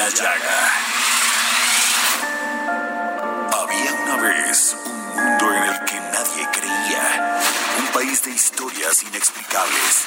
la llaga. Había una vez un mundo en el que nadie creía. Un país de historias inexplicables.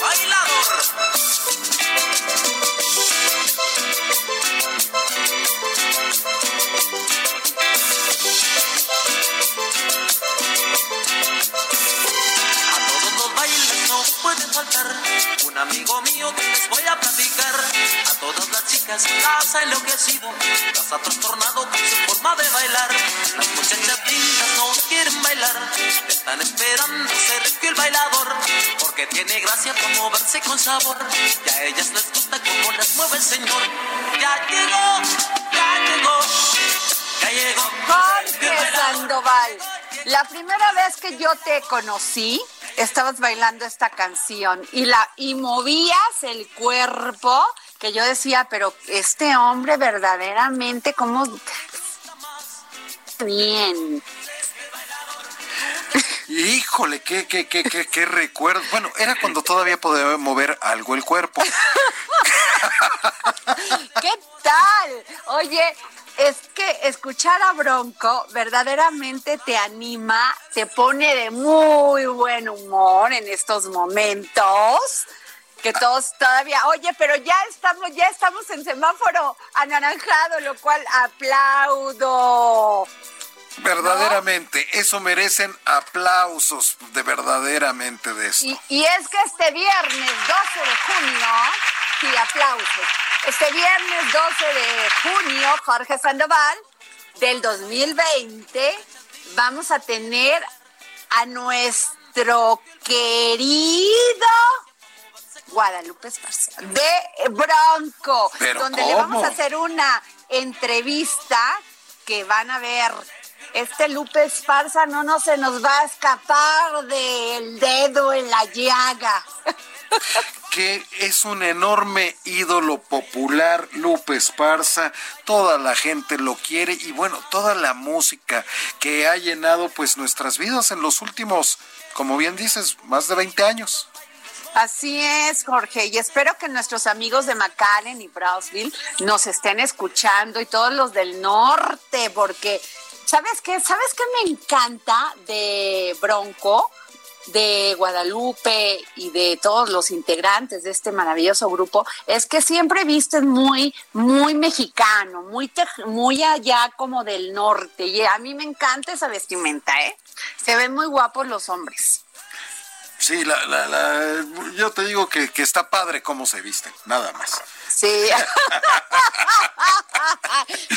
Bailador. A todos los bailes no pueden faltar. Un amigo mío que les voy a platicar. A todas las chicas las ha enloquecido, las ha trastornado con su forma de bailar. Las muchachas lindas no quieren bailar, están esperando ser el bailador. Porque tiene gracia por moverse con sabor. Y a ellas les gusta cómo las mueve el señor. Ya llegó, ya llegó, ya llegó. Jorge Sandoval, la primera vez que yo te conocí, estabas bailando esta canción y la y movías el cuerpo que yo decía, pero este hombre verdaderamente cómo bien. Híjole, qué, qué, qué, qué, qué recuerdo. Bueno, era cuando todavía podía mover algo el cuerpo. ¿Qué tal? Oye, es que escuchar a Bronco verdaderamente te anima, te pone de muy buen humor en estos momentos. Que todos todavía, oye, pero ya estamos, ya estamos en semáforo anaranjado, lo cual aplaudo. Verdaderamente, eso merecen aplausos de verdaderamente de esto. Y, y es que este viernes 12 de junio, sí, aplausos. Este viernes 12 de junio, Jorge Sandoval, del 2020, vamos a tener a nuestro querido Guadalupe Esparza de Bronco, ¿Pero donde le vamos a hacer una entrevista que van a ver. Este Lupe Esparza no, no se nos va a escapar del dedo en la llaga. que es un enorme ídolo popular, Lupe Esparza, toda la gente lo quiere y bueno, toda la música que ha llenado pues nuestras vidas en los últimos, como bien dices, más de 20 años. Así es, Jorge, y espero que nuestros amigos de McAllen y Brownsville nos estén escuchando y todos los del norte, porque ¿sabes qué? ¿Sabes qué me encanta de Bronco? de Guadalupe y de todos los integrantes de este maravilloso grupo es que siempre visten muy muy mexicano, muy muy allá como del norte y a mí me encanta esa vestimenta, ¿eh? Se ven muy guapos los hombres. Sí, la, la, la- yo te digo que, que está padre cómo se visten, nada más. Sí.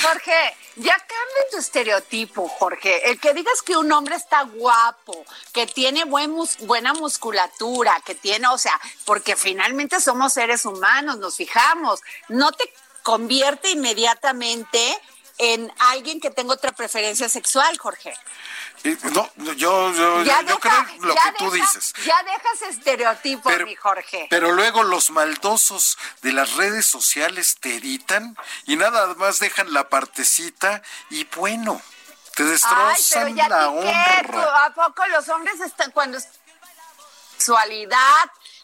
Jorge, ya cambia tu estereotipo, Jorge. El que digas que un hombre está guapo, que tiene buena musculatura, que tiene, o sea, porque finalmente somos seres humanos, nos fijamos. No te convierte inmediatamente en alguien que tenga otra preferencia sexual, Jorge. No, yo, yo, Ya yo deja- creo lo que tú deja- dices. Ya dejas estereotipos, Pero- mi Jorge. Pero luego los maldosos de las redes sociales te editan y nada más dejan la partecita y bueno, te Ay, pero destrozan ya la honra. ¿a poco los hombres están cuando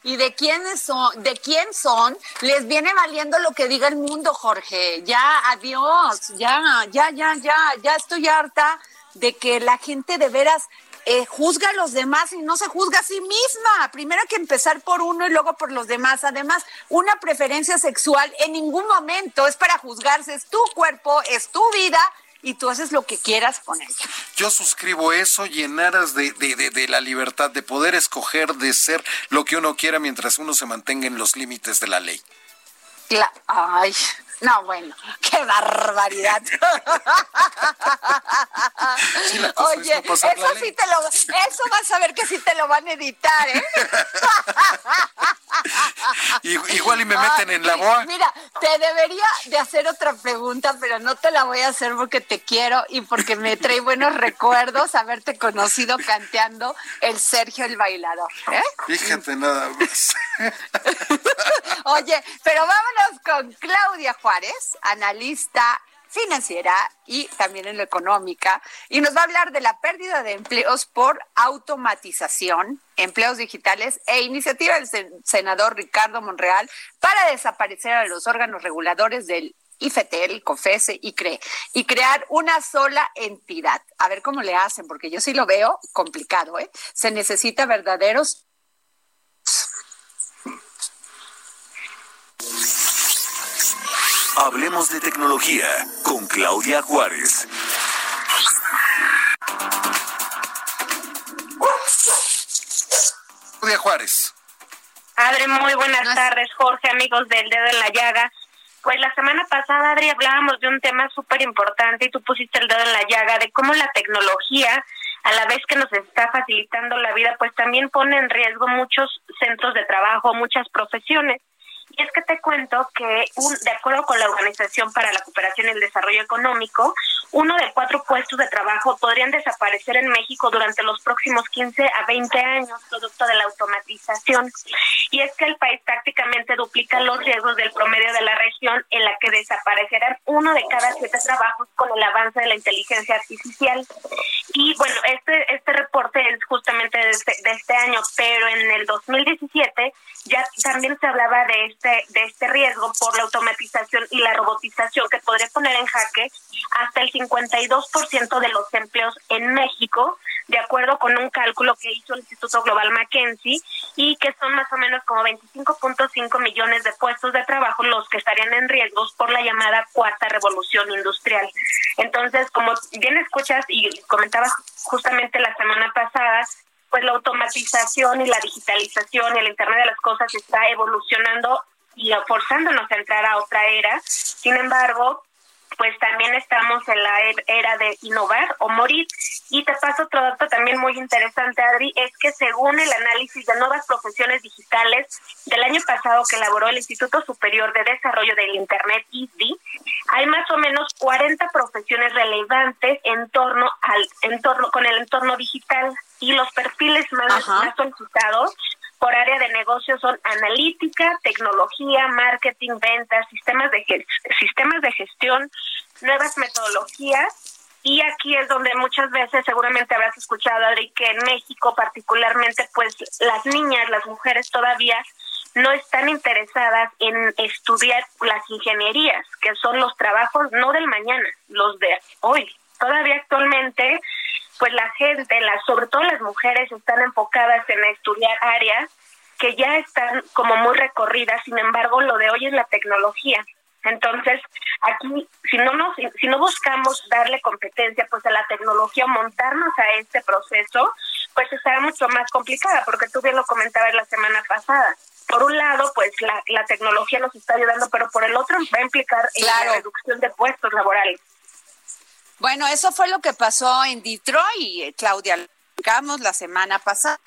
y de quiénes son, de quién son, les viene valiendo lo que diga el mundo, Jorge. Ya, adiós, ya, ya, ya, ya, ya estoy harta de que la gente de veras eh, juzga a los demás y no se juzga a sí misma. Primero hay que empezar por uno y luego por los demás. Además, una preferencia sexual en ningún momento es para juzgarse. Es tu cuerpo, es tu vida y tú haces lo que quieras con ella. Yo suscribo eso, llenaras de, de, de, la libertad de poder escoger, de ser lo que uno quiera mientras uno se mantenga en los límites de la ley. Ay, no, bueno, qué barbaridad. Oye, eso sí te lo, eso vas a ver que sí te lo van a editar, ¿eh? Igual y me meten en la boa. Mira, te debería de hacer otra pregunta, pero no te la voy a hacer porque te quiero y porque me trae buenos recuerdos haberte conocido canteando el Sergio el bailador. ¿eh? Fíjate nada más. Oye, pero vámonos con Claudia Analista financiera y también en la económica, y nos va a hablar de la pérdida de empleos por automatización, empleos digitales e iniciativa del senador Ricardo Monreal para desaparecer a los órganos reguladores del IFETEL, COFESE y CRE, y crear una sola entidad. A ver cómo le hacen, porque yo sí lo veo complicado, ¿eh? Se necesita verdaderos Hablemos de tecnología con Claudia Juárez. Claudia Juárez. Adri, muy buenas tardes, Jorge, amigos del Dedo en la Llaga. Pues la semana pasada, Adri, hablábamos de un tema súper importante y tú pusiste el dedo en la llaga de cómo la tecnología, a la vez que nos está facilitando la vida, pues también pone en riesgo muchos centros de trabajo, muchas profesiones. Y es que te cuento que, un, de acuerdo con la Organización para la Cooperación y el Desarrollo Económico, uno de cuatro puestos de trabajo podrían desaparecer en México durante los próximos 15 a 20 años, producto de la automatización. Y es que el país prácticamente duplica los riesgos del promedio de la región, en la que desaparecerán uno de cada siete trabajos con el avance de la inteligencia artificial. Y bueno, este, este reporte es justamente de este, de este año, pero en el 2017 ya también se hablaba de este, de este riesgo por la automatización y la robotización que podría poner en jaque hasta el 52% de los empleos en México, de acuerdo con un cálculo que hizo el Instituto Global McKinsey, y que son más o menos como 25.5 millones de puestos de trabajo los que estarían en riesgos por la llamada cuarta revolución industrial. Entonces, como bien escuchas y comentabas justamente la semana pasada, pues la automatización y la digitalización y el Internet de las Cosas está evolucionando y forzándonos a entrar a otra era. Sin embargo, pues también estamos en la er-, era de innovar o morir. Y te paso otro dato también muy interesante, Adri, es que según el análisis de nuevas profesiones digitales del año pasado que elaboró el Instituto Superior de Desarrollo del Internet, ISDI, hay más o menos 40 profesiones relevantes en torno al entorno con el entorno digital y los perfiles más, solicitados por área de negocio son analítica, tecnología, marketing, ventas, sistemas de sistemas de gestión, nuevas metodologías y aquí es donde muchas veces seguramente habrás escuchado Adri que en México particularmente pues las niñas, las mujeres todavía no están interesadas en estudiar las ingenierías, que son los trabajos no del mañana, los de hoy. Todavía actualmente pues la gente, las, sobre todo las mujeres, están enfocadas en estudiar áreas que ya están como muy recorridas, sin embargo, lo de hoy es la tecnología. Entonces, aquí, si no, nos, si no buscamos darle competencia pues a la tecnología, montarnos a este proceso, pues estará mucho más complicada, porque tú bien lo comentabas la semana pasada. Por un lado, pues la, la tecnología nos está ayudando, pero por el otro va a implicar la reducción de puestos laborales. Bueno, eso fue lo que pasó en Detroit, Claudia, lo la semana pasada.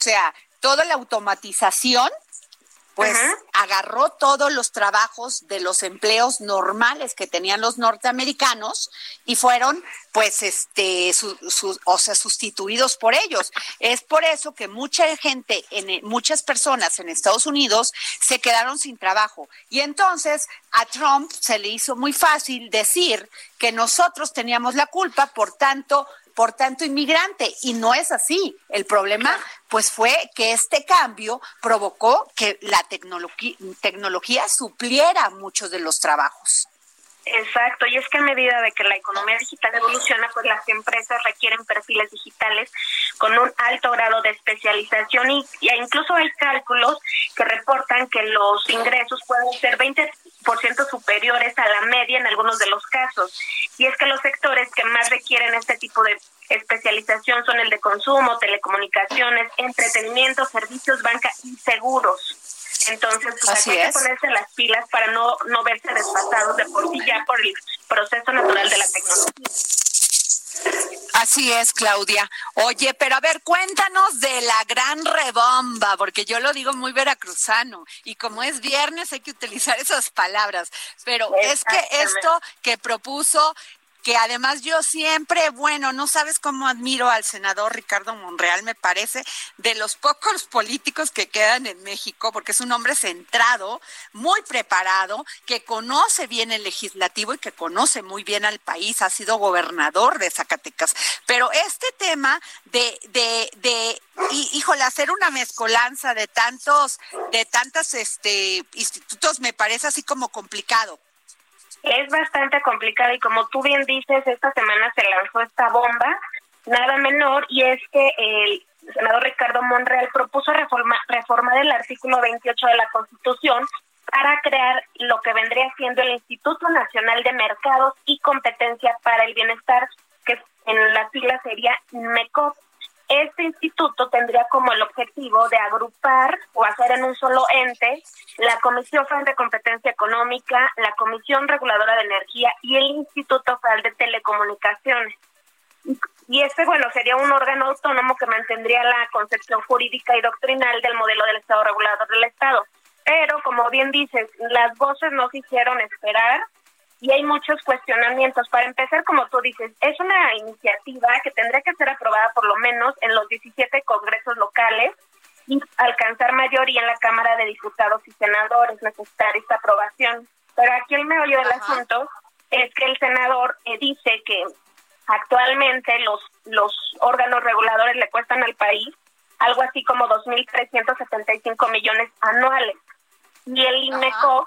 O sea, toda la automatización pues agarró todos los trabajos de los empleos normales que tenían los norteamericanos y fueron pues este o sea sustituidos por ellos. Es por eso que mucha gente en muchas personas en Estados Unidos se quedaron sin trabajo. Y entonces a Trump se le hizo muy fácil decir que nosotros teníamos la culpa por tanto por tanto inmigrante. Y no es así. El problema, pues, fue que este cambio provocó que la tecnología supliera muchos de los trabajos. Exacto, y es que a medida de que la economía digital evoluciona, pues las empresas requieren perfiles digitales con un alto grado de especialización y, incluso hay cálculos que reportan que los ingresos pueden ser 20% superiores a la media en algunos de los casos. Y es que los sectores que más requieren este tipo de especialización son el de consumo, telecomunicaciones, entretenimiento, servicios, banca y seguros. Entonces, pues hay que ponerse las pilas para no, no verse desfasados de por sí ya por el proceso natural de la tecnología. Así es, Claudia. Oye, pero a ver, cuéntanos de la gran rebomba, porque yo lo digo muy veracruzano y como es viernes hay que utilizar esas palabras. Pero es que esto que propuso que además yo siempre, bueno, no sabes cómo admiro al senador Ricardo Monreal, me parece, de los pocos políticos que quedan en México, porque es un hombre centrado, muy preparado, que conoce bien el legislativo y que conoce muy bien al país, ha sido gobernador de Zacatecas. Pero este tema de, de, de híjole, hacer una mezcolanza de tantos, de tantos este, institutos me parece así como complicado. Es bastante complicado y como tú bien dices, esta semana se lanzó esta bomba, nada menor, y es que el senador Ricardo Monreal propuso reforma, reformar el artículo 28 de la Constitución para crear lo que vendría siendo el Instituto Nacional de Mercados y Competencia para el Bienestar, que en la sigla sería MECOP. Este instituto tendría como el objetivo de agrupar o hacer en un solo ente la Comisión Federal de Competencia Económica, la Comisión Reguladora de Energía y el Instituto Federal de Telecomunicaciones. Y este, bueno, sería un órgano autónomo que mantendría la concepción jurídica y doctrinal del modelo del Estado regulador del Estado. Pero, como bien dices, las voces no se hicieron esperar y hay muchos cuestionamientos. Para empezar, como tú dices, es una iniciativa que tendría que ser aprobada por lo menos en los 17 congresos locales y alcanzar mayoría en la Cámara de Diputados y Senadores, necesitar esta aprobación. Pero aquí el meollo del asunto es que el senador eh, dice que actualmente los, los órganos reguladores le cuestan al país algo así como 2.375 millones anuales. Y el INECO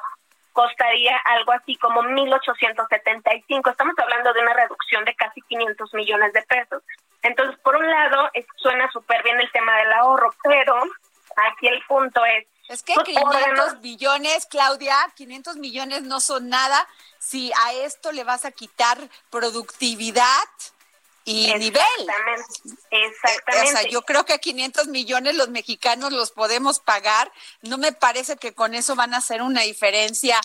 costaría algo así como 1.875. Estamos hablando de una reducción de casi 500 millones de pesos. Entonces, por un lado, suena súper bien el tema del ahorro, pero aquí el punto es... Es que 500 billones, Claudia, 500 millones no son nada si a esto le vas a quitar productividad y nivel. Exactamente. O sea, yo creo que 500 millones los mexicanos los podemos pagar. No me parece que con eso van a hacer una diferencia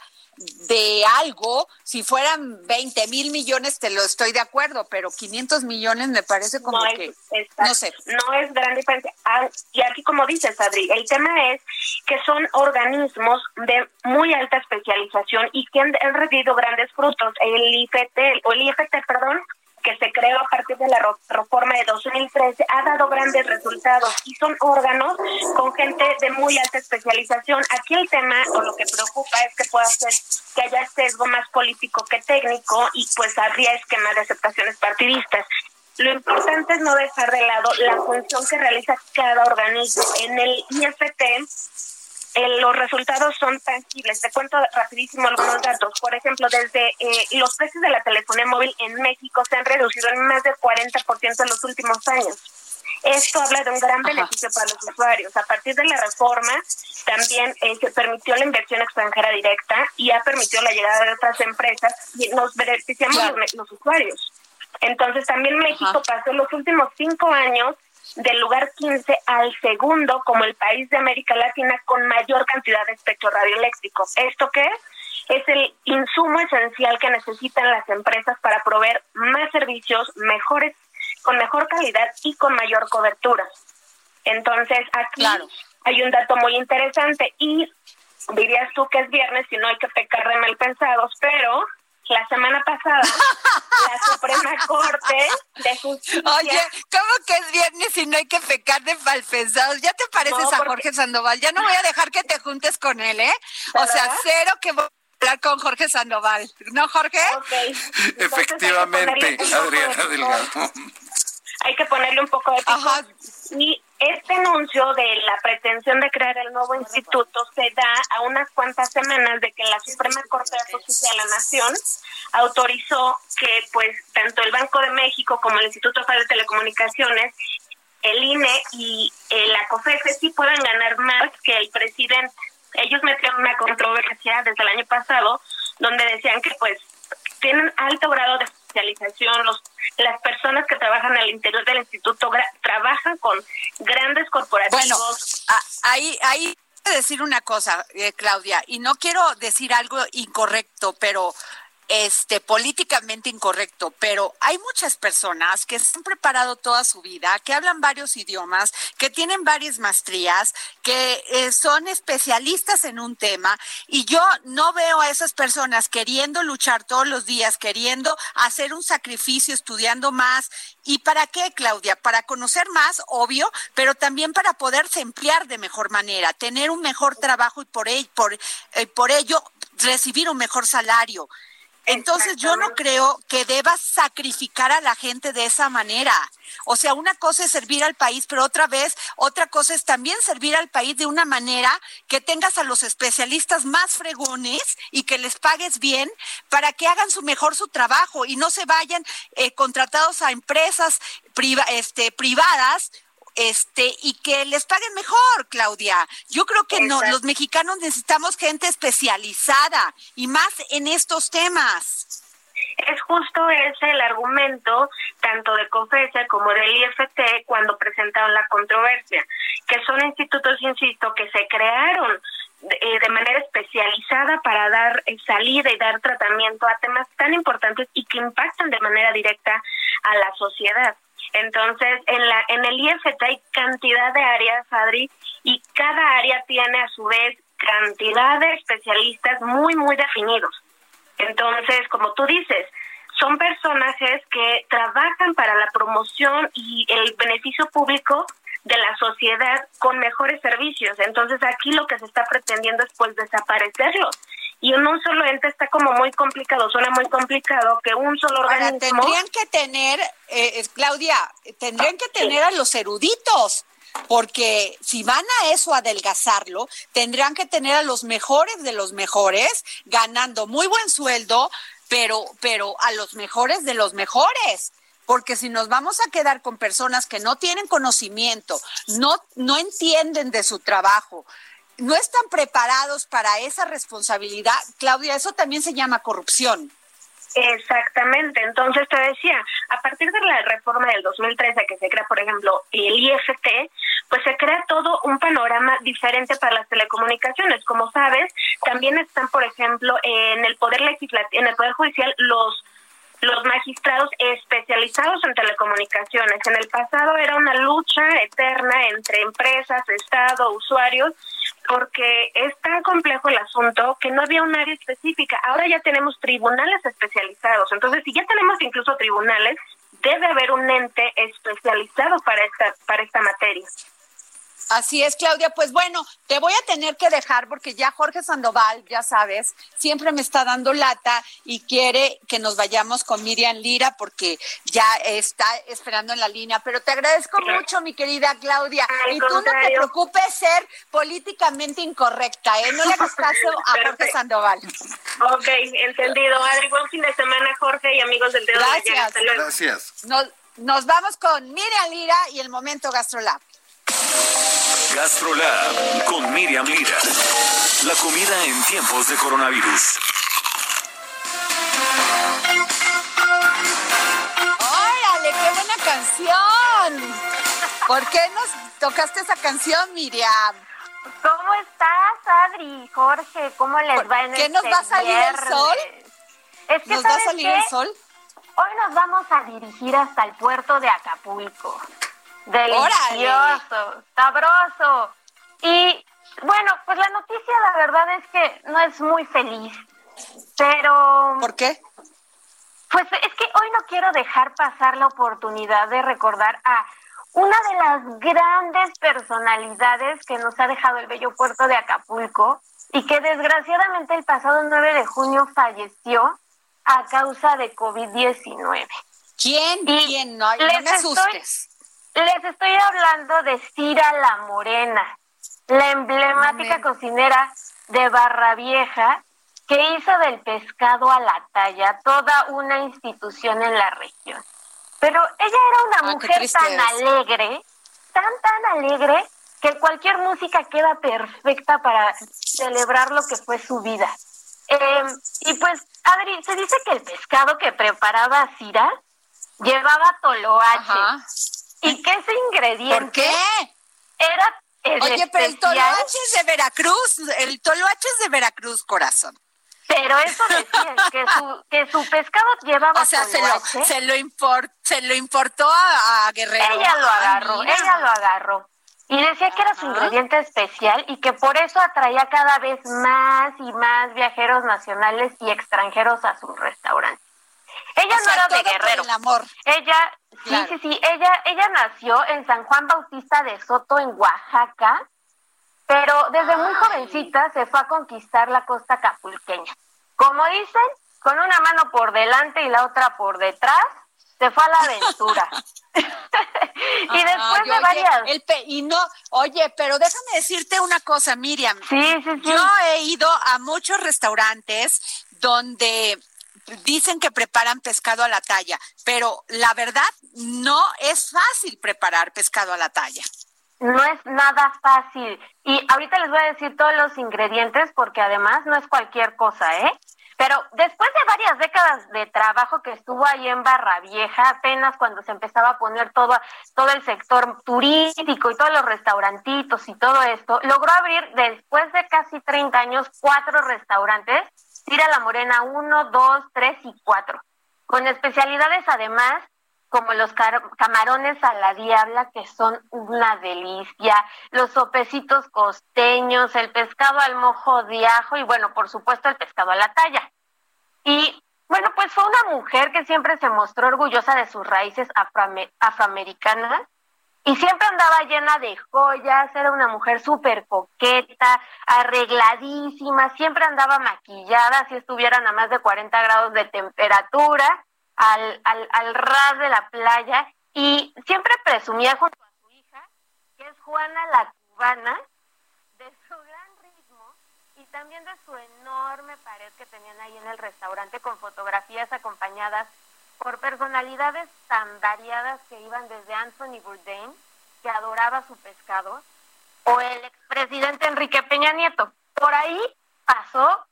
de algo, si fueran 20 mil millones te lo estoy de acuerdo, pero 500 millones me parece como que, no sé. No es gran diferencia. Ah, y aquí como dices, Adri, el tema es que son organismos de muy alta especialización y que han, han recibido grandes frutos. El IFT, o el IFT, perdón, que se creó a partir de la reforma de 2013 ha dado grandes resultados y son órganos con gente de muy alta especialización. Aquí el tema o lo que preocupa es que pueda ser que haya sesgo más político que técnico y pues habría esquemas de aceptaciones partidistas. Lo importante es no dejar de lado la función que realiza cada organismo. En el IFT los resultados son tangibles. Te cuento rapidísimo algunos datos. Por ejemplo, desde eh, los precios de la telefonía móvil en México se han reducido en más del 40% en los últimos años. Esto habla de un gran beneficio para los usuarios. A partir de la reforma, también eh, se permitió la inversión extranjera directa y ha permitido la llegada de otras empresas y nos beneficiamos los, usuarios. Entonces, también México pasó los últimos cinco años del lugar 15 al segundo como el país de América Latina con mayor cantidad de espectro radioeléctrico. ¿Esto qué es? Es el insumo esencial que necesitan las empresas para proveer más servicios mejores, con mejor calidad y con mayor cobertura. Entonces, aquí hay un dato muy interesante y dirías tú que es viernes y no hay que pecar de mal pensados, pero la semana pasada la Suprema Corte de Justicia. Oye, ¿cómo que es viernes y no hay que pecar de falpesados? ¿Ya te pareces a Jorge Sandoval? Ya no voy a dejar que te juntes con él, ¿eh? O sea, cero que voy a hablar con Jorge Sandoval. ¿No, Jorge? Efectivamente, Adriana Delgado. hay que ponerle un poco de pico. Y este anuncio de la pretensión de crear el nuevo instituto se da a unas cuantas semanas de que la Suprema Corte de Justicia de la Nación autorizó que pues tanto el Banco de México como el Instituto Federal de Telecomunicaciones el INE y eh, la COFESE sí pueden ganar más que el presidente. Ellos metieron una controversia desde el año pasado donde decían que pues tienen alto grado de especialización, los, las personas que trabajan al interior del instituto trabajan con grandes corporaciones. Bueno, ahí, ahí decir una cosa, eh, Claudia, y no quiero decir algo incorrecto, pero este políticamente incorrecto, pero hay muchas personas que se han preparado toda su vida, que hablan varios idiomas, que tienen varias maestrías, que eh, son especialistas en un tema y yo no veo a esas personas queriendo luchar todos los días, queriendo hacer un sacrificio, estudiando más. ¿Y para qué, Claudia? Para conocer más, obvio, pero también para poderse emplear de mejor manera, tener un mejor trabajo y por, por, eh, por ello recibir un mejor salario. Entonces yo no creo que debas sacrificar a la gente de esa manera. O sea, una cosa es servir al país, pero otra vez, otra cosa es también servir al país de una manera que tengas a los especialistas más fregones y que les pagues bien para que hagan su mejor su trabajo y no se vayan eh, contratados a empresas este, privadas este y que les paguen mejor, Claudia. Yo creo que no, los mexicanos necesitamos gente especializada y más en estos temas. Es justo ese el argumento tanto de COFESE como del IFT cuando presentaron la controversia, que son institutos, insisto, que se crearon de, eh, manera especializada para dar eh, salida y dar tratamiento a temas tan importantes y que impactan de manera directa a la sociedad. Entonces, en, la, en el IFT hay cantidad de áreas, Adri, y cada área tiene a su vez cantidad de especialistas muy, muy definidos. Entonces, como tú dices, son personajes que trabajan para la promoción y el beneficio público de la sociedad con mejores servicios. Entonces aquí lo que se está pretendiendo es pues desaparecerlos y en un solo ente está como muy complicado, suena muy complicado que un solo organismo... tendrían que tener, eh, Claudia, tendrían que tener a los eruditos, porque si van a eso, a adelgazarlo, tendrían que tener a los mejores de los mejores, ganando muy buen sueldo, pero, pero a los mejores de los mejores. Porque si nos vamos a quedar con personas que no tienen conocimiento, no, no entienden de su trabajo, no están preparados para esa responsabilidad, Claudia, eso también se llama corrupción. Exactamente, entonces te decía, a partir de la reforma del 2013 que se crea, por ejemplo, el IFT, pues se crea todo un panorama diferente para las telecomunicaciones. Como sabes, también están, por ejemplo, en el poder legislativo, en el poder judicial los los magistrados especializados en telecomunicaciones. En el pasado era una lucha eterna entre empresas, Estado, usuarios, porque es tan complejo el asunto que no había un área específica. Ahora ya tenemos tribunales especializados. Entonces, si ya tenemos incluso tribunales, debe haber un ente especializado para esta, para esta materia. Así es, Claudia. Pues bueno, te voy a tener que dejar porque ya Jorge Sandoval, ya sabes, siempre me está dando lata y quiere que nos vayamos con Miriam Lira porque ya está esperando en la línea. Pero te agradezco mucho, mi querida Claudia. y tú no te preocupes ser políticamente incorrecta, ¿eh? No le hagas caso a Jorge Sandoval. Ok, entendido. Adri, buen fin de semana, Jorge y amigos del dedo. Gracias. Gracias. Nos, nos vamos con Miriam Lira y el momento GastroLab. GastroLab con Miriam Lira. La comida en tiempos de coronavirus. ¡Órale, qué buena canción! ¿Por qué nos tocaste esa canción, Miriam? ¿Cómo estás, Adri? Jorge, ¿cómo les va en ¿Qué nos va a salir el sol? Es que, ¿Nos va a salir el sol? Hoy nos vamos a dirigir hasta el puerto de Acapulco. Delicioso, sabroso. Y bueno, pues la noticia la verdad es que no es muy feliz, pero... ¿Por qué? Pues es que hoy no quiero dejar pasar la oportunidad de recordar a una de las grandes personalidades que nos ha dejado el bello puerto de Acapulco y que desgraciadamente el pasado 9 de junio falleció a causa de COVID-19. ¿Quién? ¿Quién? No, no me asustes. Les estoy hablando de Cira la Morena, la emblemática cocinera de Barra Vieja que hizo del pescado a la talla toda una institución en la región. Pero ella era una ah, mujer tan alegre, tan, tan alegre, que cualquier música queda perfecta para celebrar lo que fue su vida. Em, y pues, Adri, se dice que el pescado que preparaba Cira llevaba toloache. Y que ese ingrediente ¿Por qué? era el Oye, pero el toloache es de Veracruz, el toloache es de Veracruz, corazón. Pero eso decía, que su, que su pescado llevaba O sea, se lo, se lo, import, se lo importó a, Guerrero. Ella lo agarró, ella lo agarró. Y decía que era su ingrediente especial y que por eso atraía cada vez más y más viajeros nacionales y extranjeros a su restaurante. Ella no era de Guerrero. el amor. Ella, sí, sí, sí, ella, ella nació en San Juan Bautista de Soto, en Oaxaca, pero desde muy jovencita se fue a conquistar la costa capulqueña. Como dicen, con una mano por delante y la otra por detrás, se fue a la aventura. y después de varias. y no, oye, pero déjame decirte una cosa, Miriam. Sí, sí, sí. Yo he ido a muchos restaurantes donde dicen que preparan pescado a la talla, pero la verdad no es fácil preparar pescado a la talla no es nada fácil. Y ahorita les voy a decir todos los ingredientes porque además no es cualquier cosa, ¿eh? Pero después de varias décadas de trabajo que estuvo ahí en Barra Vieja, apenas cuando se empezaba a poner todo, todo el sector turístico y todos los restaurantitos y todo esto, logró abrir después de casi 30 años cuatro restaurantes, Tira la Morena 1, 2, 3 y 4, con especialidades además como los camarones a la diabla, que son una delicia, los sopecitos costeños, el pescado al mojo de ajo y bueno, por supuesto el pescado a la talla. Y bueno, pues fue una mujer que siempre se mostró orgullosa de sus raíces afroamericanas y siempre andaba llena de joyas, era una mujer súper coqueta, arregladísima, siempre andaba maquillada si estuvieran a más de 40 grados de temperatura al, al, al ras de la playa y siempre presumía junto a su hija, que es Juana la cubana, de su gran ritmo y también de su enorme pared que tenían ahí en el restaurante con fotografías acompañadas por personalidades tan variadas que iban desde Anthony Bourdain, que adoraba su pescado, o el expresidente Enrique Peña Nieto. Por ahí pasó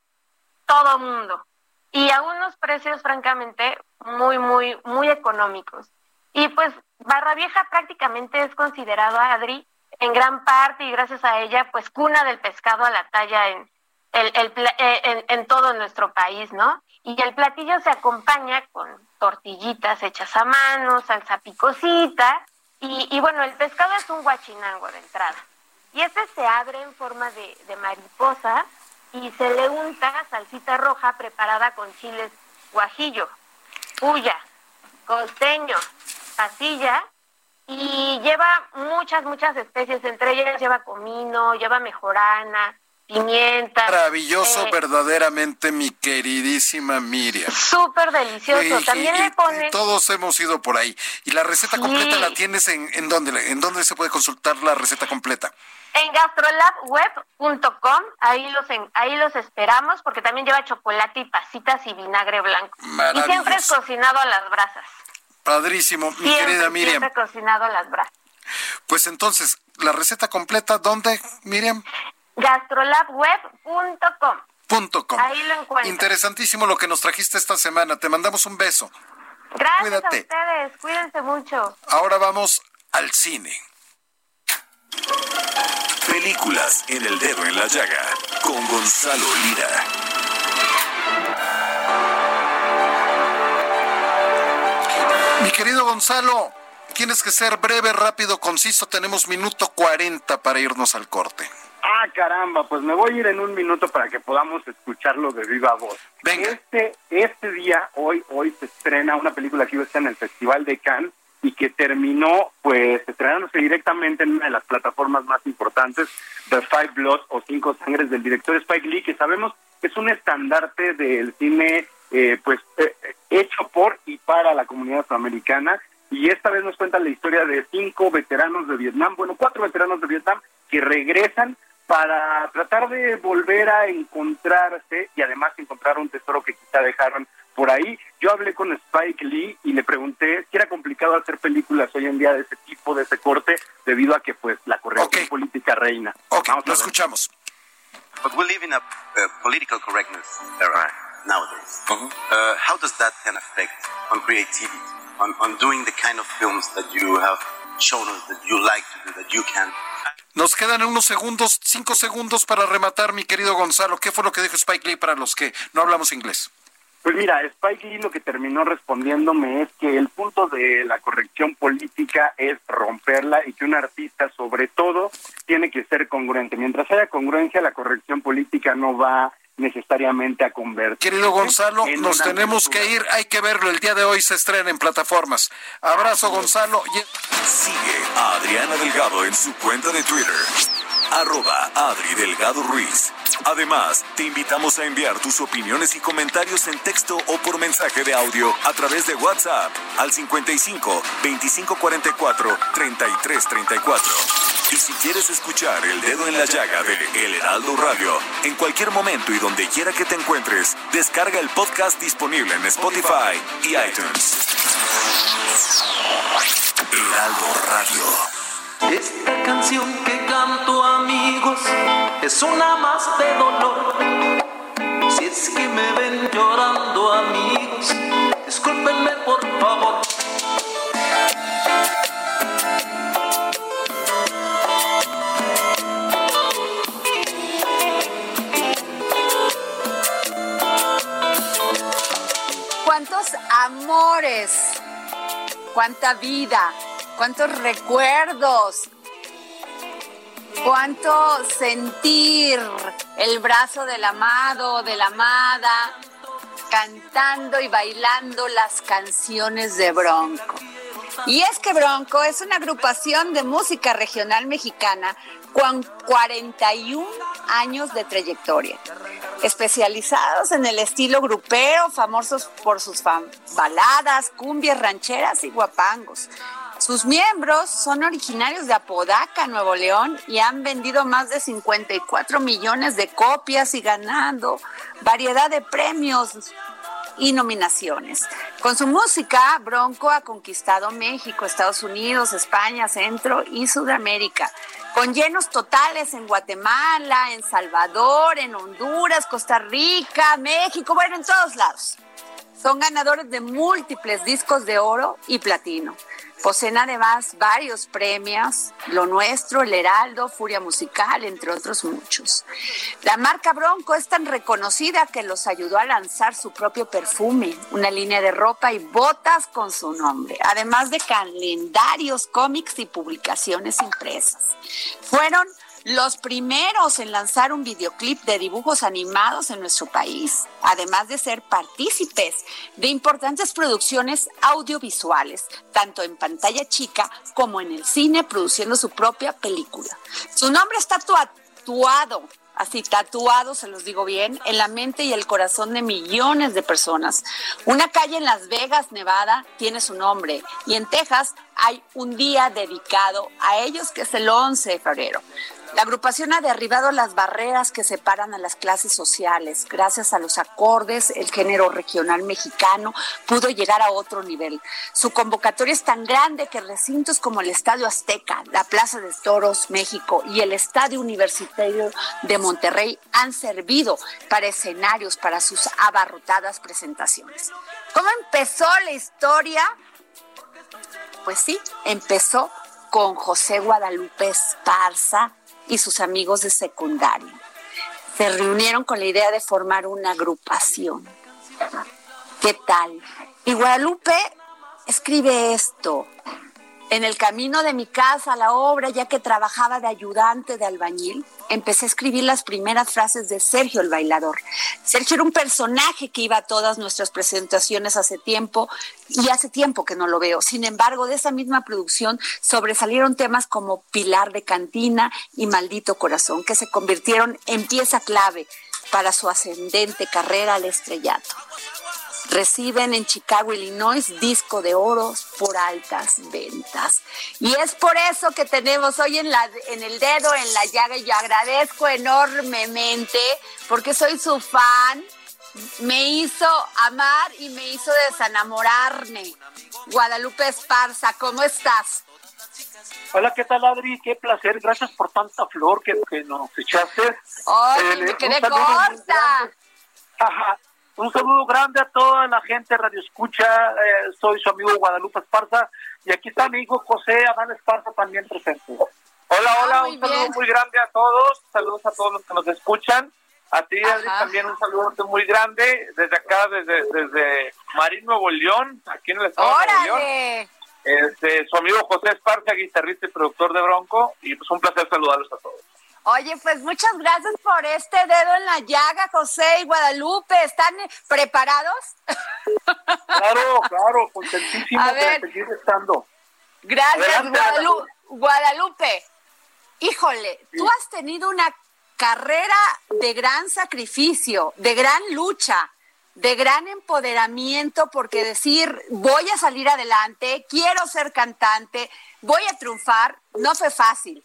todo mundo y a unos precios francamente muy, muy, muy económicos. Y pues Barra Vieja prácticamente es considerado, Adri, en gran parte y gracias a ella, pues cuna del pescado a la talla en, el, eh, en, todo nuestro país, ¿no? Y el platillo se acompaña con tortillitas hechas a mano, salsa picosita, y, y bueno, el pescado es un guachinango de entrada. Y este se abre en forma de, de mariposa y se le unta salsita roja preparada con chiles guajillo, puya, costeño, pasilla y lleva muchas, muchas especies, entre ellas lleva comino, lleva mejorana, pimienta. Maravilloso, eh, verdaderamente, mi queridísima Miriam. Súper delicioso. También le ponen. Todos hemos ido por ahí. ¿Y la receta completa la tienes en, en dónde? ¿En dónde se puede consultar la receta completa? En gastrolabweb.com, ahí los ahí los esperamos porque también lleva chocolate y pasitas y vinagre blanco. Y siempre es cocinado a las brasas. Padrísimo, mi querida Miriam. Siempre cocinado a las brasas. Pues entonces, la receta completa, ¿dónde, Miriam? gastrolabweb.com. Punto com. Ahí lo encuentro. Interesantísimo lo que nos trajiste esta semana. Te mandamos un beso. Gracias a ustedes. Cuídense mucho. Ahora vamos al cine. Películas en el dedo en la llaga con Gonzalo Lira. Mi querido Gonzalo, tienes que ser breve, rápido, conciso. Tenemos minuto 40 para irnos al corte. Ah, caramba, pues me voy a ir en un minuto para que podamos escucharlo de viva voz. Venga. Este, este día, hoy, hoy se estrena una película que iba a estar en el Festival de Cannes y que terminó pues estrenándose directamente en una de las plataformas más importantes, The Five Bloods o Cinco Sangres del director Spike Lee, que sabemos que es un estandarte del cine eh, pues eh, hecho por y para la comunidad afroamericana y esta vez nos cuenta la historia de cinco veteranos de Vietnam, bueno, cuatro veteranos de Vietnam que regresan para tratar de volver a encontrarse y además encontrar un tesoro que quizá dejaron por ahí. Yo hablé con Spike Lee y le pregunté si era complicado hacer películas hoy en día de ese tipo, de ese corte, debido a que pues la corrección política reina. Ok, lo escuchamos. But we live in a uh, political correctness era nowadays. Uh, how does that can affect on creativity, on, on doing the kind of films that you have shown us that you like to do, that you can nos quedan unos segundos, cinco segundos para rematar, mi querido Gonzalo. ¿Qué fue lo que dijo Spike Lee para los que no hablamos inglés? Pues mira, Spike Lee lo que terminó respondiéndome es que el punto de la corrección política es romperla y que un artista sobre todo tiene que ser congruente. Mientras haya congruencia, la corrección política no va necesariamente a convertir. Querido Gonzalo, nos tenemos que ir, hay que verlo, el día de hoy se estrena en plataformas. Abrazo Gonzalo. Sigue a Adriana Delgado en su cuenta de Twitter, arroba Adri Delgado Ruiz. Además, te invitamos a enviar tus opiniones y comentarios en texto o por mensaje de audio a través de WhatsApp al 55 2544 3334. Y si quieres escuchar El Dedo en la Llaga de El Heraldo Radio, en cualquier momento y donde quiera que te encuentres, descarga el podcast disponible en Spotify y iTunes. Heraldo Radio. Esta canción que canto amigos es una más de dolor. Si es que me ven llorando amigos, discúlpenme por favor. Amores? ¿Cuánta vida? cuántos recuerdos, cuánto sentir el brazo del amado, de la amada, cantando y bailando las canciones de Bronco. Y es que Bronco es una agrupación de música regional mexicana 41 años de trayectoria, especializados en el estilo grupero, famosos por sus baladas, cumbias rancheras y guapangos. Sus miembros son originarios de Apodaca, Nuevo León, y han vendido más de 54 millones de copias y ganado variedad de premios y nominaciones. Con su música, Bronco ha conquistado México, Estados Unidos, España, Centro y Sudamérica, con llenos totales en Guatemala, en Salvador, en Honduras, Costa Rica, México, bueno, en todos lados. Son ganadores de múltiples discos de oro y platino. Poseen además varios premios, Lo Nuestro, El Heraldo, Furia Musical, entre otros muchos. La marca Bronco es tan reconocida que los ayudó a lanzar su propio perfume, una línea de ropa y botas con su nombre, además de calendarios, cómics y publicaciones impresas. Fueron los primeros en lanzar un videoclip de dibujos animados en nuestro país, además de ser partícipes de importantes producciones audiovisuales, tanto en pantalla chica como en el cine, produciendo su propia película. Su nombre está tatuado así tatuado, se los digo bien, en la mente y el corazón de millones de personas. Una calle en Las Vegas, Nevada, tiene su nombre y en Texas hay un día dedicado a ellos que es el 11 de febrero. La agrupación ha derribado las barreras que separan a las clases sociales. Gracias a los acordes, el género regional mexicano pudo llegar a otro nivel. Su convocatoria es tan grande que recintos como el Estadio Azteca, la Plaza de Toros, México y el Estadio Universitario de Monterrey han servido para escenarios para sus abarrotadas presentaciones. ¿Cómo empezó la historia? Pues sí, empezó con José Guadalupe Esparza, y sus amigos de secundaria. Se reunieron con la idea de formar una agrupación. ¿Qué tal? Y Guadalupe escribe esto. En el camino de mi casa a la obra, ya que trabajaba de ayudante de albañil, empecé a escribir las primeras frases de Sergio el bailador. Sergio era un personaje que iba a todas nuestras presentaciones hace tiempo y hace tiempo que no lo veo. Sin embargo, de esa misma producción sobresalieron temas como Pilar de Cantina y Maldito Corazón, que se convirtieron en pieza clave para su ascendente carrera al estrellato. Reciben en Chicago, Illinois, disco de oro por altas ventas. Y es por eso que tenemos hoy en, la, en el dedo, en la llaga, y yo agradezco enormemente porque soy su fan. Me hizo amar y me hizo desenamorarme. Guadalupe Esparza, ¿cómo estás? Hola, ¿qué tal, Adri? Qué placer. Gracias por tanta flor que, que nos echaste. ¡Ay, eh, me quedé corta! Un saludo grande a toda la gente Radio Escucha. Eh, soy su amigo Guadalupe Esparza. Y aquí está mi hijo José Adán Esparza también presente. Hola, ah, hola. un saludo muy grande a todos. Saludos a todos los que nos escuchan. A ti, Adri, también un saludo muy grande desde acá, desde, desde Marín, Nuevo León, aquí en el estado de Nuevo León. Este, su amigo José Esparza, guitarrista y productor de Bronco. Y pues un placer saludarlos a todos. Oye, pues muchas gracias por este dedo en la llaga, José y Guadalupe. ¿Están preparados? Claro, claro, contentísimo de seguir estando. Gracias, Guadalupe. Híjole, tú has tenido una carrera de gran sacrificio, de gran lucha, de gran empoderamiento, porque decir, voy a salir adelante, quiero ser cantante, voy a triunfar, no fue fácil.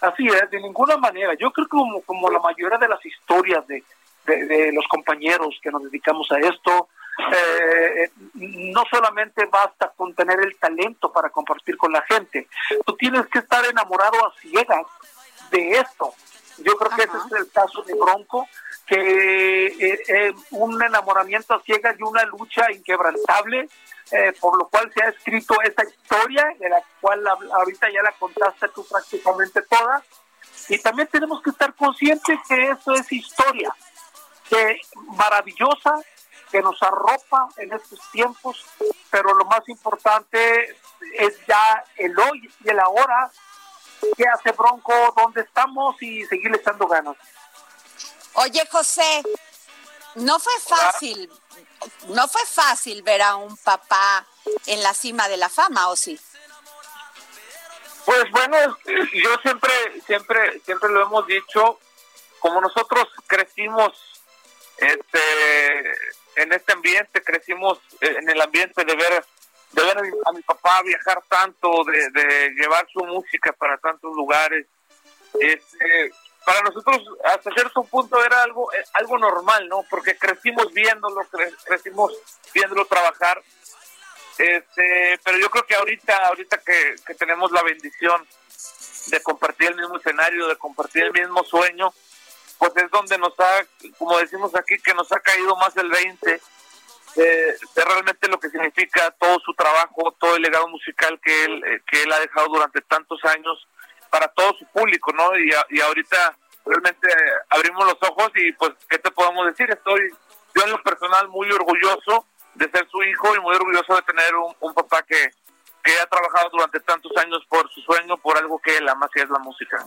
Así es, de ninguna manera. Yo creo que como, como la mayoría de las historias de, de, los compañeros que nos dedicamos a esto, eh, no solamente basta con tener el talento para compartir con la gente, tú tienes que estar enamorado a ciegas de esto. Yo creo que ese es el caso de Bronco, que eh, eh, un enamoramiento a ciegas y una lucha inquebrantable eh, por lo cual se ha escrito esa historia, de la cual ahorita ya la contaste tú prácticamente toda, y también tenemos que estar conscientes que eso es historia, que maravillosa, que nos arropa en estos tiempos, pero lo más importante es ya el hoy y el ahora, qué hace Bronco, dónde estamos y seguir echando ganas. Oye, José, no fue fácil no fue fácil ver a un papá en la cima de la fama, ¿o sí? Pues bueno, yo siempre, siempre, siempre lo hemos dicho, como nosotros crecimos este, en este ambiente, crecimos en el ambiente de ver, de ver a mi, papá viajar tanto, de, llevar su música para tantos lugares. Este, para nosotros hasta cierto punto era algo eh, algo normal, ¿no? Porque crecimos viéndolo, crecimos viéndolo trabajar. Este, pero yo creo que ahorita ahorita que, tenemos la bendición de compartir el mismo escenario, de compartir el mismo sueño, pues es donde nos ha, como decimos aquí, que nos ha caído más el 20 de, realmente lo que significa todo su trabajo, todo el legado musical que él, eh, que él ha dejado durante tantos años para todo su público, ¿no? Y, y ahorita realmente abrimos los ojos y pues, ¿qué te podemos decir? Estoy yo en lo personal muy orgulloso de ser su hijo y muy orgulloso de tener un, papá que, que ha trabajado durante tantos años por su sueño, por algo que él ama, que es la música.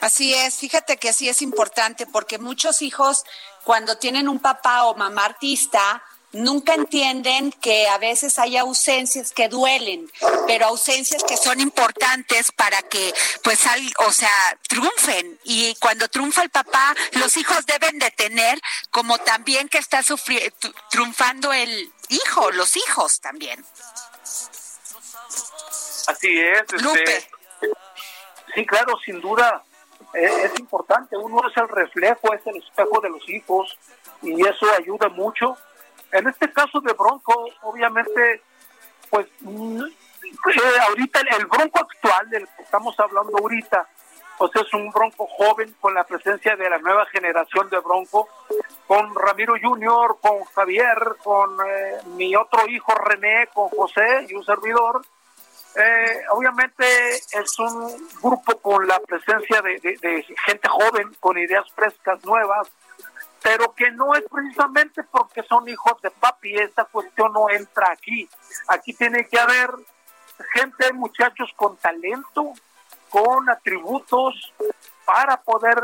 Así es, fíjate que sí es importante porque muchos hijos cuando tienen un papá o mamá artista, nunca entienden que a veces hay ausencias que duelen, pero ausencias que son importantes para que, pues, o sea, triunfen. Y cuando triunfa el papá, los hijos deben de tener, como también que está triunfando el hijo, los hijos también. Así es. Este... Sí, claro, sin duda. Es, es importante, uno es el reflejo, es el espejo de los hijos y eso ayuda mucho en este caso de Bronco, obviamente, pues mm, eh, ahorita el, Bronco actual del que estamos hablando ahorita, pues es un Bronco joven con la presencia de la nueva generación de Bronco, con Ramiro Junior, con Javier, con eh, mi otro hijo René, con José y un servidor. Eh, obviamente es un grupo con la presencia de gente joven, con ideas frescas, nuevas, pero que no es precisamente porque son hijos de papi, esta cuestión no entra aquí. Aquí tiene que haber gente, muchachos con talento, con atributos para poder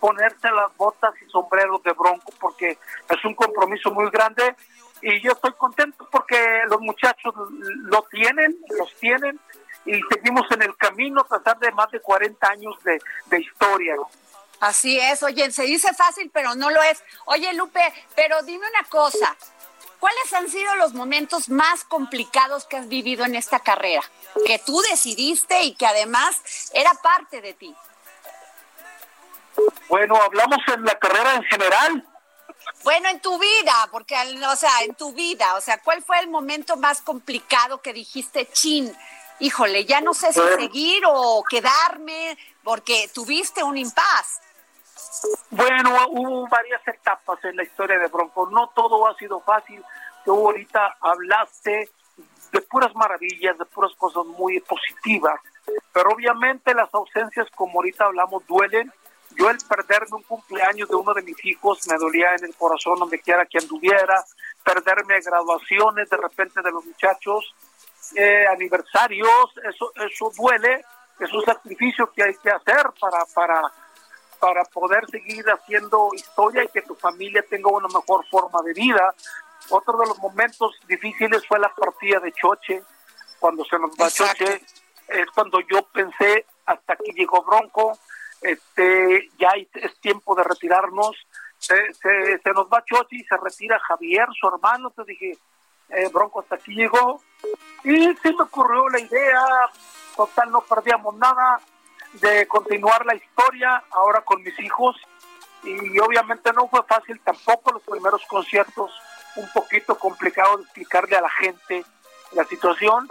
ponerse las botas y sombreros de bronco, porque es un compromiso muy grande y yo estoy contento porque los muchachos lo tienen, los tienen y seguimos en el camino a pesar de más de 40 años de, de historia. Así es, oye, se dice fácil, pero no lo es. Oye, Lupe, pero dime una cosa, ¿cuáles han sido los momentos más complicados que has vivido en esta carrera? Que tú decidiste y que además era parte de ti. Bueno, hablamos en la carrera en general. Bueno, en tu vida, porque, o sea, en tu vida, o sea, ¿cuál fue el momento más complicado que dijiste, chin, híjole, ya no sé si seguir o quedarme, porque tuviste un impas? Bueno, hubo varias etapas en la historia de Bronco. No todo ha sido fácil. Tú ahorita hablaste de puras maravillas, de puras cosas muy positivas. Pero obviamente las ausencias, como ahorita hablamos, duelen. Yo el perderme un cumpleaños de uno de mis hijos me dolía en el corazón donde quiera que anduviera. Perderme graduaciones de repente de los muchachos, eh, aniversarios, eso, eso duele. Es un sacrificio que hay que hacer para, para para poder seguir haciendo historia y que tu familia tenga una mejor forma de vida. Otro de los momentos difíciles fue la partida de Choche. Cuando se nos va Choche, es cuando yo pensé, hasta aquí llegó Bronco, este, ya es tiempo de retirarnos. Se, se, nos va Choche y se retira Javier, su hermano. Te dije, eh, Bronco hasta aquí llegó. Y se me ocurrió la idea, total, no perdíamos nada de continuar la historia ahora con mis hijos. Y obviamente no fue fácil tampoco los primeros conciertos, un poquito complicado de explicarle a la gente la situación,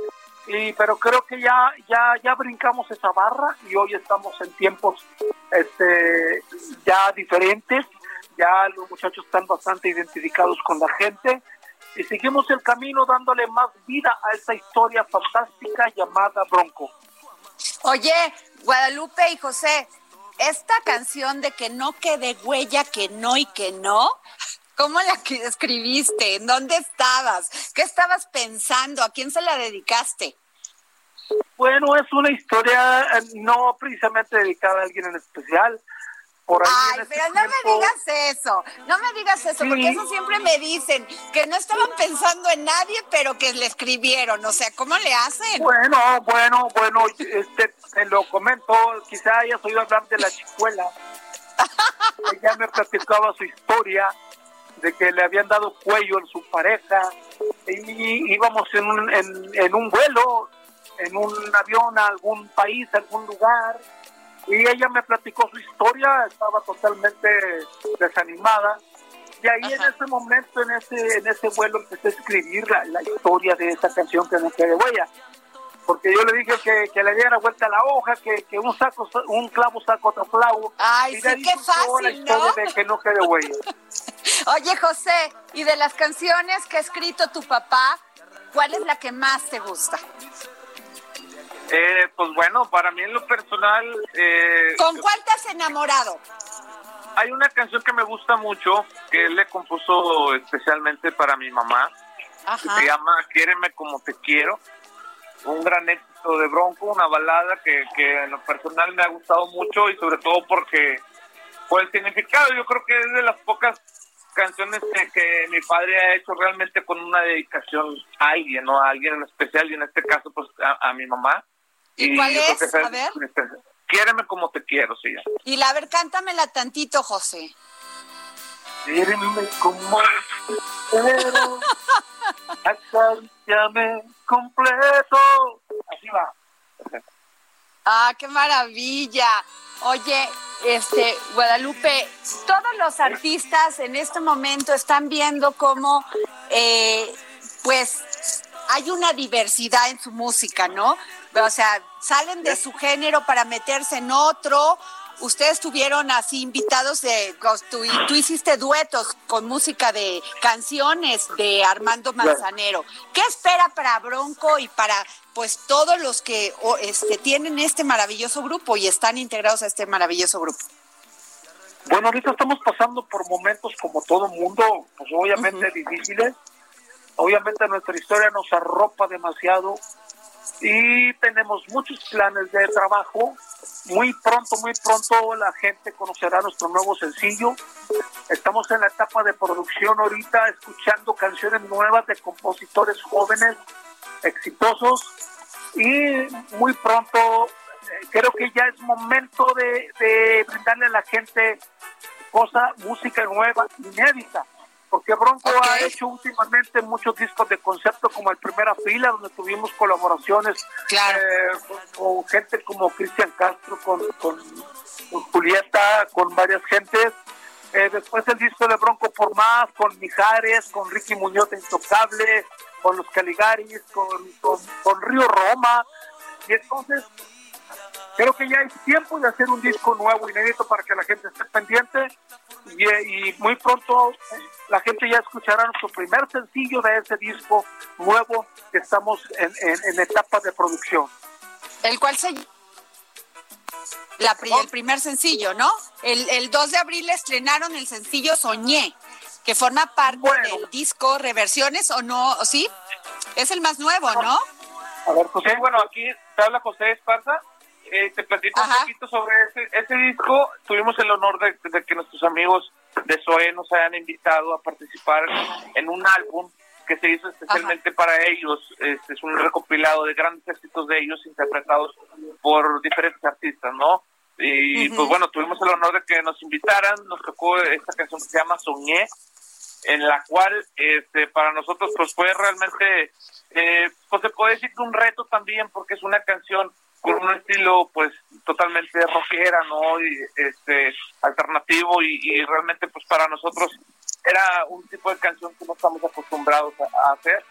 y pero creo que ya ya ya brincamos esa barra y hoy estamos en tiempos este ya diferentes, ya los muchachos están bastante identificados con la gente. Y seguimos el camino dándole más vida a esa historia fantástica llamada Bronco. Oye, Guadalupe y José, esta canción de que no quede huella, que no y que no, ¿cómo la escribiste? ¿En dónde estabas? ¿Qué estabas pensando? ¿A quién se la dedicaste? Bueno, es una historia eh, no precisamente dedicada a alguien en especial, Ay, este pero no me digas eso, no me digas eso, porque eso siempre me dicen, que no estaban pensando en nadie, pero que le escribieron, o sea, ¿cómo le hacen? Bueno, bueno, bueno, este, te lo comento, quizá hayas oído hablar de la chicuela. Ella me platicaba su historia de que le habían dado cuello en su pareja y íbamos en un, en, en un vuelo, en un avión a algún país, a algún lugar y ella me platicó su historia, estaba totalmente desanimada. Y ahí en ese momento, en ese, en ese vuelo, empecé a escribir la, historia de esa canción que no quede huella. Porque yo le dije que, le diera vuelta a la hoja, que, que un saco, un clavo saca otro clavo. Ay, y sí, qué fácil, la historia de que no quede huella. Oye, José, y de las canciones que ha escrito tu papá, ¿cuál es la que más te gusta? Eh, pues bueno, para mí en lo personal... Eh, ¿Con cuál te has enamorado? Hay una canción que me gusta mucho, que él le compuso especialmente para mi mamá. se llama Quiéreme como te quiero. Un gran éxito de Bronco, una balada que, que en lo personal me ha gustado mucho y sobre todo porque por el significado, yo creo que es de las pocas canciones que, mi padre ha hecho realmente con una dedicación a alguien, ¿no? A alguien en especial y en este caso pues a mi mamá. ¿Y, cuál es? A ver. Quiéreme como te quiero, sí. Y la, a ver, cántamela tantito, José. Quiéreme como te quiero, acariciame completo. Así va. Ah, qué maravilla. Oye, este, Guadalupe, todos los artistas en este momento están viendo cómo, eh, pues, hay una diversidad en su música, ¿no? O sea, salen de su género para meterse en otro. Ustedes tuvieron así invitados de, tú, tú hiciste duetos con música de canciones de Armando Manzanero. ¿Qué espera para Bronco y para pues todos los que este, tienen este maravilloso grupo y están integrados a este maravilloso grupo? Bueno, ahorita estamos pasando por momentos como todo mundo, pues obviamente difíciles. Obviamente nuestra historia nos arropa demasiado y tenemos muchos planes de trabajo. Muy pronto, muy pronto la gente conocerá nuestro nuevo sencillo. Estamos en la etapa de producción ahorita, escuchando canciones nuevas de compositores jóvenes, exitosos. Y muy pronto creo que ya es momento de, de brindarle a la gente cosa, música nueva, inédita porque Bronco ha hecho últimamente muchos discos de concepto como el Primera Fila, donde tuvimos colaboraciones eh, con, gente como Cristian Castro, con, con, Julieta, con varias gentes. Eh, después el disco de Bronco por Más, con Mijares, con Ricky Muñoz de Intocable, con los Caligaris, con, con Río Roma. Y entonces creo que ya es tiempo de hacer un disco nuevo, inédito, para que la gente esté pendiente. Y, muy pronto la gente ya escuchará nuestro primer sencillo de ese disco nuevo que estamos en, en, etapa de producción. El cual se la, el primer sencillo, ¿no? El, el 2 de abril estrenaron el sencillo Soñé, que forma parte del disco Reversiones, ¿o no? ¿Sí? Es el más nuevo, ¿no? A ver, José. bueno, aquí te habla José Esparza eh, te platico un poquito sobre ese, ese disco. Tuvimos el honor de, que nuestros amigos de SOE nos hayan invitado a participar en un álbum que se hizo especialmente para ellos. Este es un recopilado de grandes éxitos de ellos interpretados por diferentes artistas, ¿no? Y pues bueno, tuvimos el honor de que nos invitaran, nos tocó esta canción que se llama Soñé, en la cual este para nosotros pues fue realmente, eh, pues se puede decir que un reto también, porque es una canción con un estilo pues totalmente rockera, ¿no? Y, este alternativo y, realmente pues para nosotros era un tipo de canción que no estamos acostumbrados a, hacer,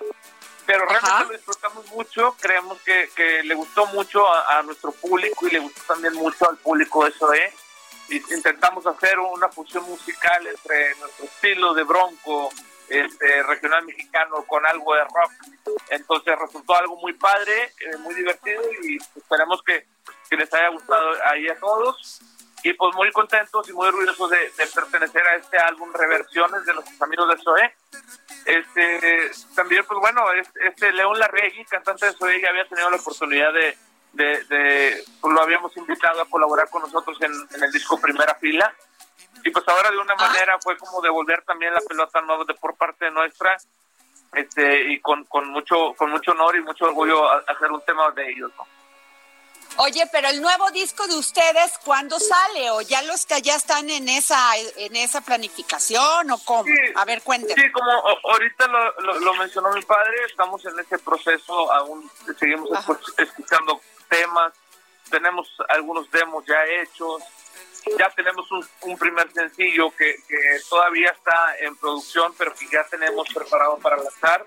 pero realmente lo disfrutamos mucho, creemos que, que le gustó mucho a, nuestro público y le gustó también mucho al público eso de intentamos hacer una fusión musical entre nuestro estilo de bronco este, regional mexicano con algo de rock. Entonces resultó algo muy padre, eh, muy divertido y esperemos que, les haya gustado ahí a todos. Y pues muy contentos y muy orgullosos de, pertenecer a este álbum Reversiones de nuestros amigos de SOE. Este, también, pues bueno, este León Larregui, cantante de SOE, ya había tenido la oportunidad de, de, pues lo habíamos invitado a colaborar con nosotros en, en el disco Primera Fila y pues ahora de una ah. manera fue como devolver también la pelota no de por parte nuestra este y con, con mucho con mucho honor y mucho orgullo hacer un tema de ellos Oye, pero el nuevo disco de ustedes, ¿cuándo sale? ¿O ya los que ya están en esa en esa planificación o cómo? a ver, cuéntenme. Sí, como ahorita lo, lo, mencionó mi padre, estamos en ese proceso, aún seguimos escuchando temas, tenemos algunos demos ya hechos, ya tenemos un, primer sencillo que, todavía está en producción, pero que ya tenemos preparado para lanzar.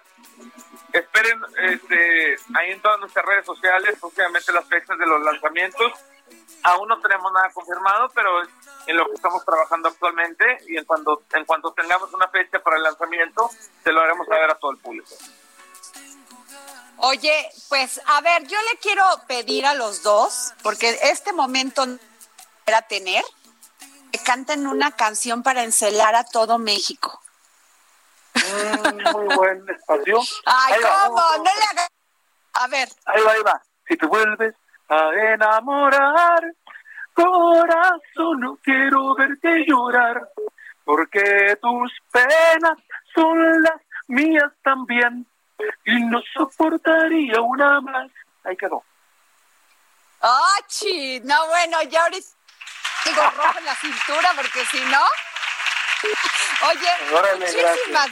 Esperen este, ahí en todas nuestras redes sociales, obviamente las fechas de los lanzamientos. Aún no tenemos nada confirmado, pero es en lo que estamos trabajando actualmente y en cuando, en cuanto tengamos una fecha para el lanzamiento, se lo haremos saber a todo el público. Oye, pues a ver, yo le quiero pedir a los dos, porque este momento a tener, que canten una canción para encelar a todo México. Mm, muy buen espacio. Ay, ¿cómo? no le hagas. A ver. Ahí va, ahí va. Si te vuelves a enamorar, corazón, no quiero verte llorar, porque tus penas son las mías también, y no soportaría una más. Ahí quedó. ¡Ah, No, bueno, ya ahorita digo rojo en la cintura porque si no. Oye, muchísimas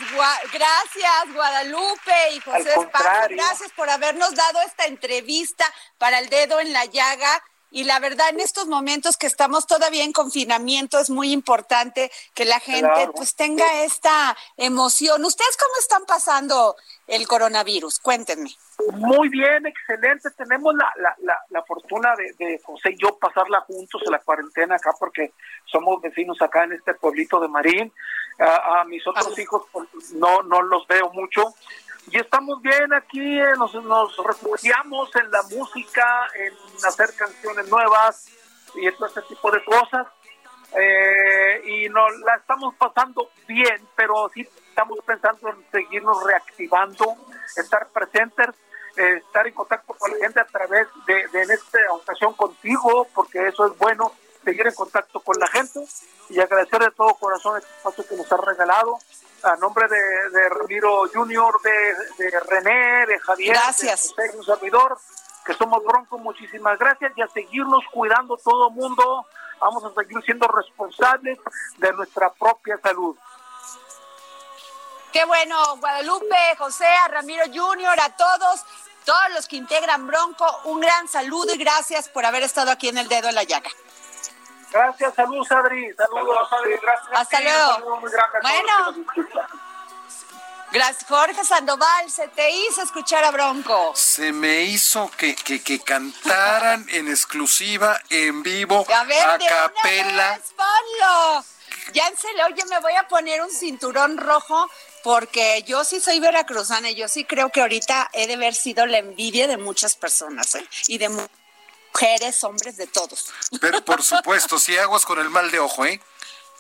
gracias. Guadalupe y José Esparza. Gracias por habernos dado esta entrevista para el dedo en la llaga. Y la verdad, en estos momentos que estamos todavía en confinamiento, es muy importante que la gente pues tenga esta emoción. ¿Ustedes cómo están pasando el coronavirus? Cuéntenme. Muy bien, excelente. Tenemos la, la, la, fortuna de, de, José y yo pasarla juntos en la cuarentena acá porque somos vecinos acá en este pueblito de Marín. A, mis otros hijos pues, no, no los veo mucho. Y estamos bien aquí, eh, nos, nos refugiamos en la música, en hacer canciones nuevas y todo este tipo de cosas. Eh, y nos la estamos pasando bien, pero sí estamos pensando en seguirnos reactivando, estar presentes eh, estar en contacto con la gente a través de, en esta ocasión contigo, porque eso es bueno, seguir en contacto con la gente y agradecer de todo corazón este espacio que nos ha regalado. A nombre de, de Ramiro Junior, de, de, René, de Javier, Gracias. de, un servidor, que somos Bronco, muchísimas gracias y a seguirnos cuidando todo mundo. Vamos a seguir siendo responsables de nuestra propia salud. Qué bueno, Guadalupe, José, a Ramiro Junior, a todos, todos los que integran Bronco, un gran saludo y gracias por haber estado aquí en el dedo en la llaga. Gracias, saludos Adri, saludos Adri, gracias. Hasta luego. bueno. Gracias, Jorge Sandoval, se te hizo escuchar a Bronco. Se me hizo que, que, que cantaran en exclusiva, en vivo, a, ver, a capela. ponlo. Ya en serio, oye, me voy a poner un cinturón rojo porque yo sí soy veracruzana y yo sí creo que ahorita he de haber sido la envidia de muchas personas ¿eh? y de mujeres, hombres, de todos. Pero por supuesto, sí aguas con el mal de ojo, ¿eh?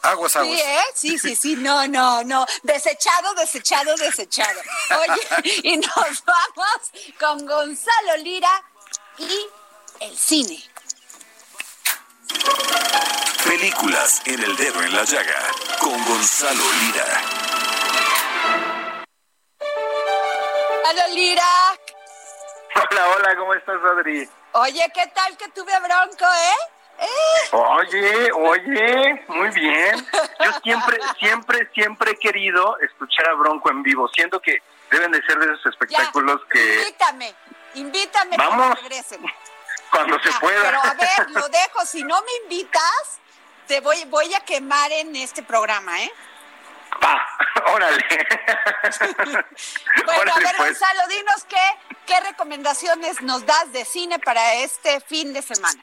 Aguas, aguas. Sí, ¿eh? sí, sí, sí, no, no, no. Desechado, desechado, desechado. Oye, y nos vamos con Gonzalo Lira y el cine. Películas en el dedo en la llaga con Gonzalo Lira. Hola Lira. Hola, hola, ¿cómo estás, Adri? Oye, ¿qué tal que tuve bronco, eh? Oye, oye, muy bien. Yo siempre, siempre, siempre he querido escuchar a Bronco en vivo. Siento que deben de ser de esos espectáculos que... Invítame, invítame Vamos. regresen. Cuando se pueda. Pero a ver, lo dejo. Si no me invitas, te voy, voy a quemar en este programa, ¿eh? Va, órale. bueno, órale, a ver, pues. Gonzalo, dinos qué, qué recomendaciones nos das de cine para este fin de semana.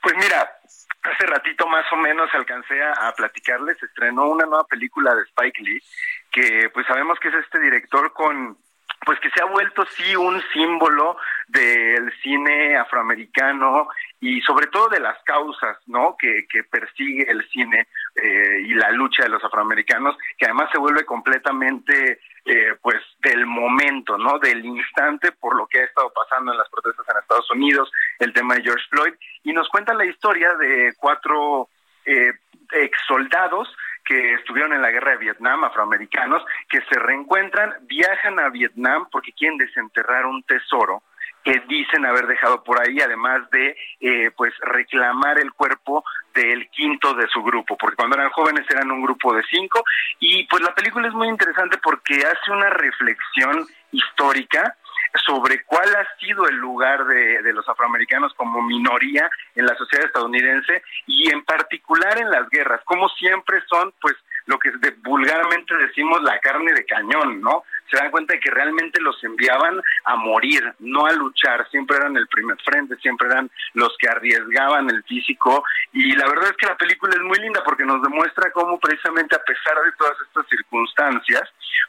Pues mira, hace ratito más o menos alcancé a, a, platicarles, estrenó una nueva película de Spike Lee, que pues sabemos que es este director con pues que se ha vuelto sí un símbolo del cine afroamericano y sobre todo de las causas no que, que persigue el cine eh, y la lucha de los afroamericanos que además se vuelve completamente eh, pues del momento no del instante por lo que ha estado pasando en las protestas en Estados Unidos el tema de George Floyd. Y nos cuenta la historia de cuatro eh, ex soldados que estuvieron en la guerra de Vietnam, afroamericanos, que se reencuentran, viajan a Vietnam porque quieren desenterrar un tesoro que dicen haber dejado por ahí, además de eh, pues reclamar el cuerpo del quinto de su grupo, porque cuando eran jóvenes eran un grupo de cinco, y pues la película es muy interesante porque hace una reflexión histórica sobre cuál ha sido el lugar de, de, los afroamericanos como minoría en la sociedad estadounidense y en particular en las guerras, como siempre son pues lo que vulgarmente decimos la carne de cañón, ¿no? Se dan cuenta de que realmente los enviaban a morir, no a luchar, siempre eran el primer frente, siempre eran los que arriesgaban el físico y la verdad es que la película es muy linda porque nos demuestra cómo precisamente a pesar de todas estas circunstancias,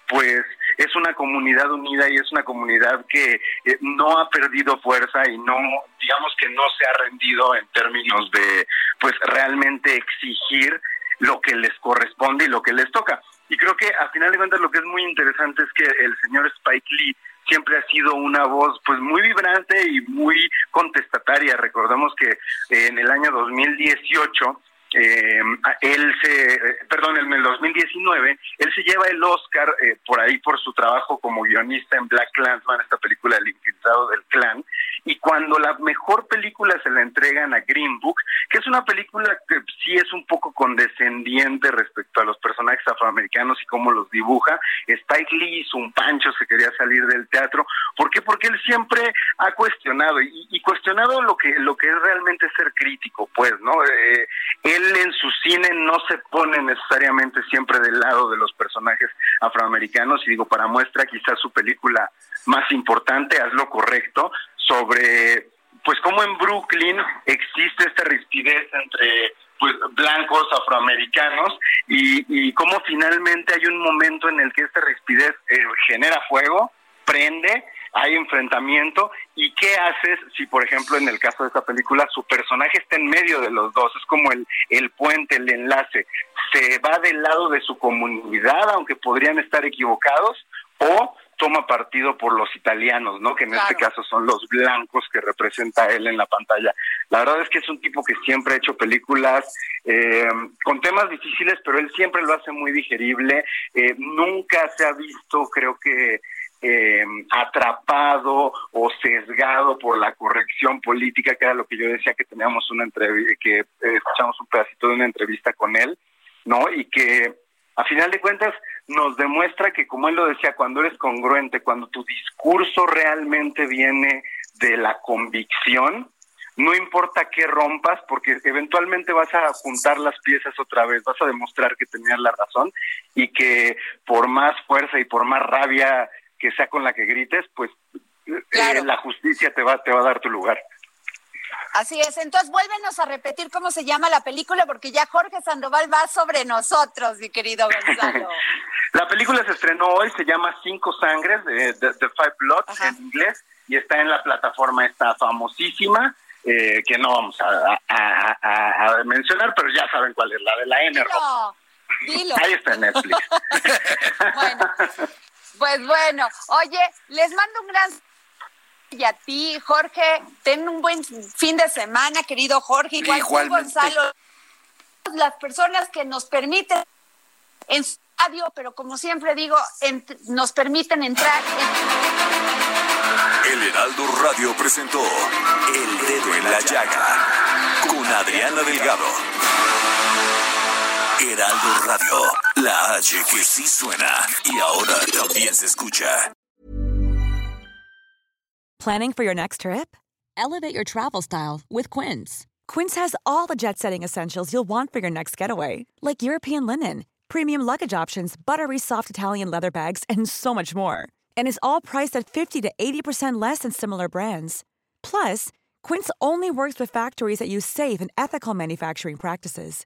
pues es una comunidad unida y es una comunidad que eh, no ha perdido fuerza y no, digamos que no se ha rendido en términos de, pues realmente exigir lo que les corresponde y lo que les toca. Y creo que a final de cuentas lo que es muy interesante es que el señor Spike Lee siempre ha sido una voz pues muy vibrante y muy contestataria. Recordemos que eh, en el año 2018 eh, él se, perdón, en el 2019, él se lleva el Oscar eh, por ahí por su trabajo como guionista en Black Clansman, esta película El infiltrado del clan, y cuando la mejor película se la entregan a Green Book, que es una película que sí es un poco condescendiente respecto a los personajes afroamericanos y cómo los dibuja, Spike Lee hizo un pancho, se quería salir del teatro, ¿por qué? Porque él siempre ha cuestionado y, y cuestionado lo que lo que es realmente ser crítico, pues, ¿no? Eh, él en su cine no se pone necesariamente siempre del lado de los personajes afroamericanos y digo, para muestra quizás su película más importante, Haz lo correcto, sobre pues cómo en Brooklyn existe esta rispidez entre pues blancos afroamericanos y, y cómo finalmente hay un momento en el que esta rispidez eh, genera fuego, prende hay enfrentamiento y qué haces si por ejemplo en el caso de esta película su personaje está en medio de los dos es como el el puente el enlace se va del lado de su comunidad aunque podrían estar equivocados o toma partido por los italianos, ¿no? Que en claro. este caso son los blancos que representa él en la pantalla. La verdad es que es un tipo que siempre ha hecho películas eh, con temas difíciles, pero él siempre lo hace muy digerible. Eh, nunca se ha visto, creo que eh, atrapado o sesgado por la corrección política, que era lo que yo decía que teníamos una entrevista, que eh, escuchamos un pedacito de una entrevista con él, ¿no? Y que a final de cuentas nos demuestra que, como él lo decía, cuando eres congruente, cuando tu discurso realmente viene de la convicción, no importa qué rompas, porque eventualmente vas a juntar las piezas otra vez, vas a demostrar que tenías la razón y que por más fuerza y por más rabia que sea con la que grites, pues eh, la justicia te va, te va a dar tu lugar. Así es, entonces vuélvenos a repetir cómo se llama la película, porque ya Jorge Sandoval va sobre nosotros, mi querido Gonzalo. la película se estrenó hoy, se llama Cinco Sangres, de, The Five Bloods en inglés, y está en la plataforma esta famosísima, eh, que no vamos a, mencionar, pero ya saben cuál es, la de la N. Dilo, Ahí está en Netflix. bueno, pues bueno, oye, les mando un gran y a ti, Jorge. Ten un buen fin de semana, querido Jorge. Igual Gonzalo. Las personas que nos permiten en su radio, pero como siempre digo, nos permiten entrar en... El Heraldo Radio presentó El Dedo en la Llaga con Adriana Delgado. Heraldo Radio, la H que sí suena y ahora también se escucha. Planning for your next trip? Elevate your travel style with Quince. Quince has all the jet setting essentials you'll want for your next getaway, like European linen, premium luggage options, buttery soft Italian leather bags, and so much more. And is all priced at 50 to 80% less than similar brands. Plus, Quince only works with factories that use safe and ethical manufacturing practices.